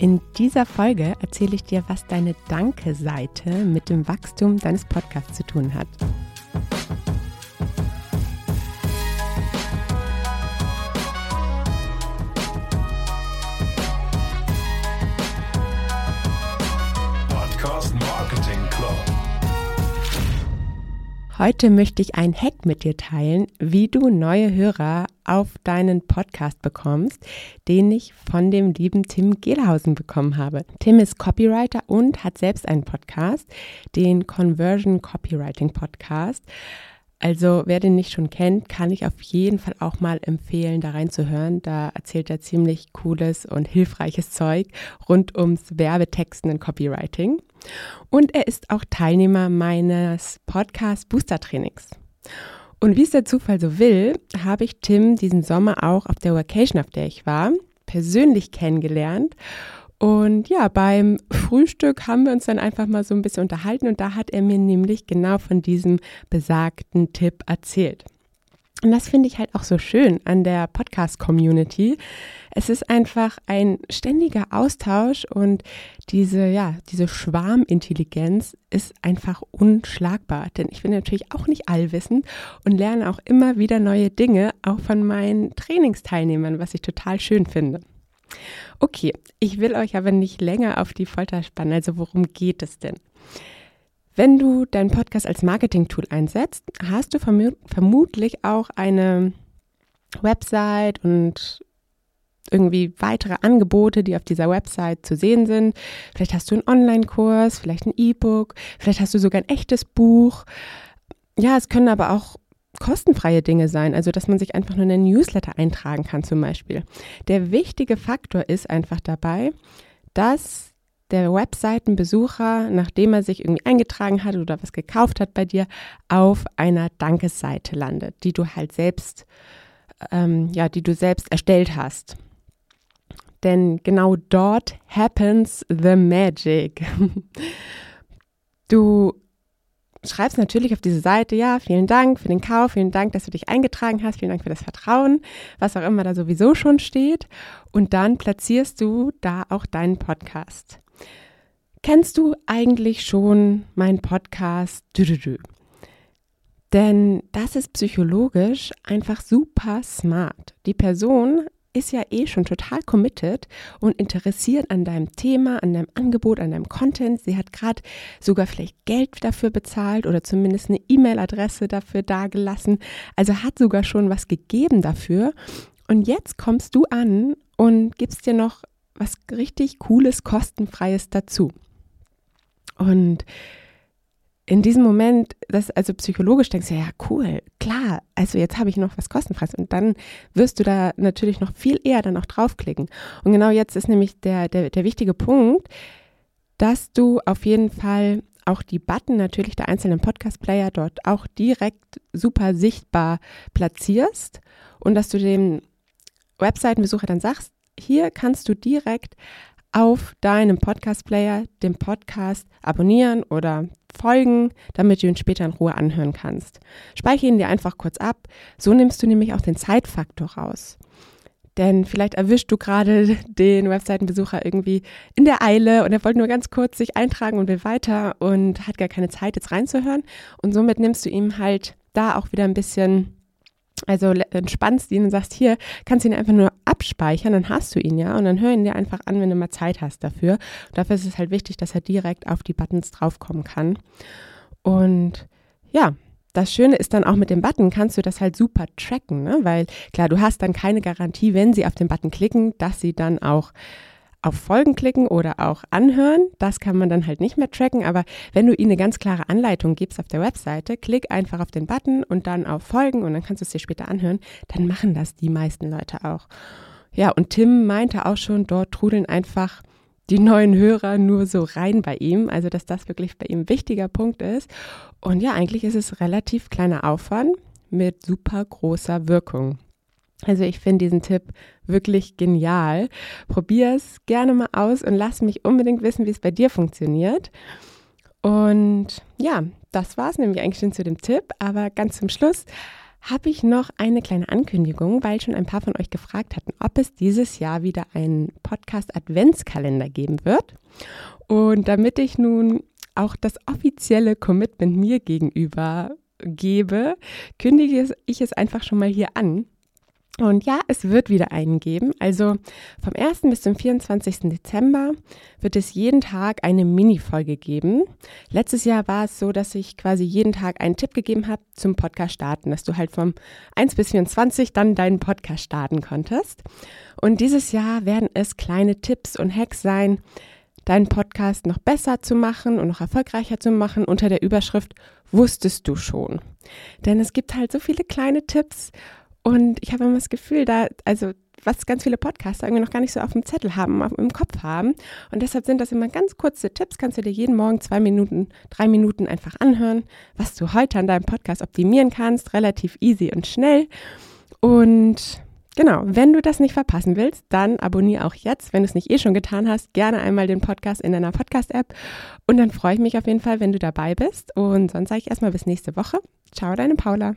In dieser Folge erzähle ich dir, was deine Danke-Seite mit dem Wachstum deines Podcasts zu tun hat. Heute möchte ich ein Hack mit dir teilen, wie du neue Hörer auf deinen Podcast bekommst, den ich von dem lieben Tim Gehlhausen bekommen habe. Tim ist Copywriter und hat selbst einen Podcast, den Conversion Copywriting Podcast. Also wer den nicht schon kennt, kann ich auf jeden Fall auch mal empfehlen, da reinzuhören. Da erzählt er ziemlich cooles und hilfreiches Zeug rund ums Werbetexten und Copywriting. Und er ist auch Teilnehmer meines Podcast Booster Trainings. Und wie es der Zufall so will, habe ich Tim diesen Sommer auch auf der Vacation, auf der ich war, persönlich kennengelernt. Und ja, beim Frühstück haben wir uns dann einfach mal so ein bisschen unterhalten und da hat er mir nämlich genau von diesem besagten Tipp erzählt. Und das finde ich halt auch so schön an der Podcast-Community. Es ist einfach ein ständiger Austausch und diese, ja, diese Schwarmintelligenz ist einfach unschlagbar. Denn ich bin natürlich auch nicht allwissend und lerne auch immer wieder neue Dinge, auch von meinen Trainingsteilnehmern, was ich total schön finde. Okay, ich will euch aber nicht länger auf die Folter spannen. Also worum geht es denn? Wenn du deinen Podcast als Marketing-Tool einsetzt, hast du verm vermutlich auch eine Website und irgendwie weitere Angebote, die auf dieser Website zu sehen sind. Vielleicht hast du einen Online-Kurs, vielleicht ein E-Book, vielleicht hast du sogar ein echtes Buch. Ja, es können aber auch kostenfreie Dinge sein, also dass man sich einfach nur in einen Newsletter eintragen kann zum Beispiel. Der wichtige Faktor ist einfach dabei, dass der Webseitenbesucher, nachdem er sich irgendwie eingetragen hat oder was gekauft hat bei dir, auf einer Dankesseite landet, die du halt selbst, ähm, ja, die du selbst erstellt hast. Denn genau dort happens the magic. Du schreibst natürlich auf diese Seite, ja, vielen Dank für den Kauf, vielen Dank, dass du dich eingetragen hast, vielen Dank für das Vertrauen, was auch immer da sowieso schon steht. Und dann platzierst du da auch deinen Podcast. Kennst du eigentlich schon meinen Podcast? Denn das ist psychologisch einfach super smart. Die Person ist ja eh schon total committed und interessiert an deinem Thema, an deinem Angebot, an deinem Content. Sie hat gerade sogar vielleicht Geld dafür bezahlt oder zumindest eine E-Mail-Adresse dafür dagelassen. Also hat sogar schon was gegeben dafür. Und jetzt kommst du an und gibst dir noch was richtig Cooles, kostenfreies dazu. Und in diesem Moment, das also psychologisch denkst du, ja, cool, klar, also jetzt habe ich noch was kostenfreies und dann wirst du da natürlich noch viel eher dann auch draufklicken. Und genau jetzt ist nämlich der, der, der wichtige Punkt, dass du auf jeden Fall auch die Button natürlich der einzelnen Podcast-Player dort auch direkt super sichtbar platzierst und dass du dem Webseitenbesucher dann sagst, hier kannst du direkt auf deinem Podcast-Player den Podcast abonnieren oder folgen, damit du ihn später in Ruhe anhören kannst. Speichere ihn dir einfach kurz ab. So nimmst du nämlich auch den Zeitfaktor raus. Denn vielleicht erwischst du gerade den Webseitenbesucher irgendwie in der Eile und er wollte nur ganz kurz sich eintragen und will weiter und hat gar keine Zeit, jetzt reinzuhören. Und somit nimmst du ihm halt da auch wieder ein bisschen also entspannst ihn und sagst, hier, kannst du ihn einfach nur abspeichern, dann hast du ihn ja und dann hör ihn dir einfach an, wenn du mal Zeit hast dafür. Und dafür ist es halt wichtig, dass er direkt auf die Buttons draufkommen kann. Und ja, das Schöne ist dann auch mit dem Button kannst du das halt super tracken, ne? weil klar, du hast dann keine Garantie, wenn sie auf den Button klicken, dass sie dann auch auf Folgen klicken oder auch anhören. Das kann man dann halt nicht mehr tracken, aber wenn du ihnen eine ganz klare Anleitung gibst auf der Webseite, klick einfach auf den Button und dann auf Folgen und dann kannst du es dir später anhören, dann machen das die meisten Leute auch. Ja, und Tim meinte auch schon, dort trudeln einfach die neuen Hörer nur so rein bei ihm, also dass das wirklich bei ihm ein wichtiger Punkt ist. Und ja, eigentlich ist es relativ kleiner Aufwand mit super großer Wirkung. Also ich finde diesen Tipp wirklich genial. Probier es gerne mal aus und lass mich unbedingt wissen, wie es bei dir funktioniert. Und ja, das war es nämlich eigentlich schon zu dem Tipp. Aber ganz zum Schluss habe ich noch eine kleine Ankündigung, weil schon ein paar von euch gefragt hatten, ob es dieses Jahr wieder einen Podcast Adventskalender geben wird. Und damit ich nun auch das offizielle Commitment mir gegenüber gebe, kündige ich es einfach schon mal hier an. Und ja, es wird wieder einen geben. Also vom 1. bis zum 24. Dezember wird es jeden Tag eine Mini-Folge geben. Letztes Jahr war es so, dass ich quasi jeden Tag einen Tipp gegeben habe zum Podcast starten, dass du halt vom 1 bis 24 dann deinen Podcast starten konntest. Und dieses Jahr werden es kleine Tipps und Hacks sein, deinen Podcast noch besser zu machen und noch erfolgreicher zu machen unter der Überschrift Wusstest du schon? Denn es gibt halt so viele kleine Tipps und ich habe immer das Gefühl, da, also was ganz viele Podcaster irgendwie noch gar nicht so auf dem Zettel haben, auf, im Kopf haben. Und deshalb sind das immer ganz kurze Tipps. Kannst du dir jeden Morgen zwei Minuten, drei Minuten einfach anhören, was du heute an deinem Podcast optimieren kannst. Relativ easy und schnell. Und genau, wenn du das nicht verpassen willst, dann abonniere auch jetzt, wenn du es nicht eh schon getan hast, gerne einmal den Podcast in deiner Podcast-App. Und dann freue ich mich auf jeden Fall, wenn du dabei bist. Und sonst sage ich erstmal bis nächste Woche. Ciao, deine Paula.